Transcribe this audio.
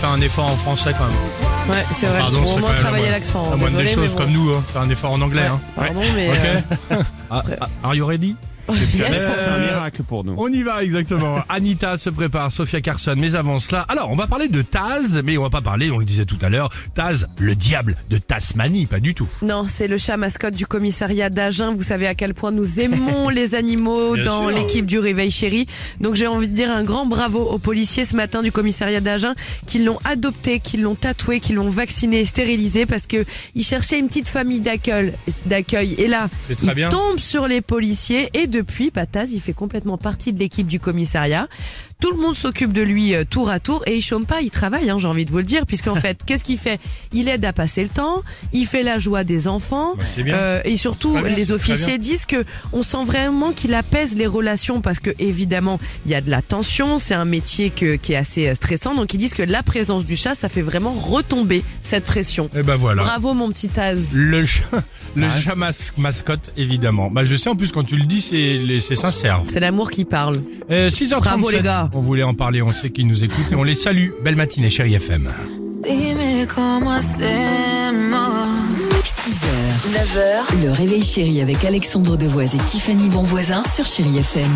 faire un effort en français quand même. Ouais, c'est vrai. Pardon, au moins même travailler la- l'accent. La moindre des choses bon. comme nous, hein. faire un effort en anglais. Hein. Pardon, mais. euh, Ok. Ah, ah, Are you ready? Yes. Euh, un miracle pour nous. On y va exactement. Anita se prépare, Sophia Carson. Mais avant cela, alors on va parler de Taz, mais on va pas parler, on le disait tout à l'heure, Taz, le diable de Tasmanie, pas du tout. Non, c'est le chat mascotte du commissariat d'Agen. Vous savez à quel point nous aimons les animaux Bien dans sûr. l'équipe du Réveil Chéri. Donc j'ai envie de dire un grand bravo aux policiers ce matin du commissariat d'Agen qui l'ont adopté, qui l'ont tatoué, qui l'ont vacciné et stérilisé parce que ils cherchaient une petite famille d'accueil. d'accueil. Et là, C'est très il bien. tombe sur les policiers et depuis, Pataz, il fait complètement partie de l'équipe du commissariat. Tout le monde s'occupe de lui euh, tour à tour et il chôme pas, il travaille, hein, j'ai envie de vous le dire, puisqu'en fait, qu'est-ce qu'il fait? Il aide à passer le temps, il fait la joie des enfants, Bah, c'est bien. euh, et surtout, bien, les officiers disent que on sent vraiment qu'il apaise les relations parce que évidemment, il y a de la tension, c'est un métier que, qui est assez euh, stressant, donc ils disent que la présence du chat, ça fait vraiment retomber cette pression. Et ben voilà. Bravo mon petit Taz. Le chat, le chat mas- mascotte, évidemment. Bah, je sais en plus quand tu le dis, c'est sincère. C'est l'amour qui parle. Euh, 6h37. Bravo, les gars. On voulait en parler, on sait qu'ils nous écoutent et on les salue. Belle matinée, chérie FM. Dime cómo hacemos. 6h, 9h, le réveil chéri avec Alexandre Devoise et Tiffany Bonvoisin sur Chéri FM.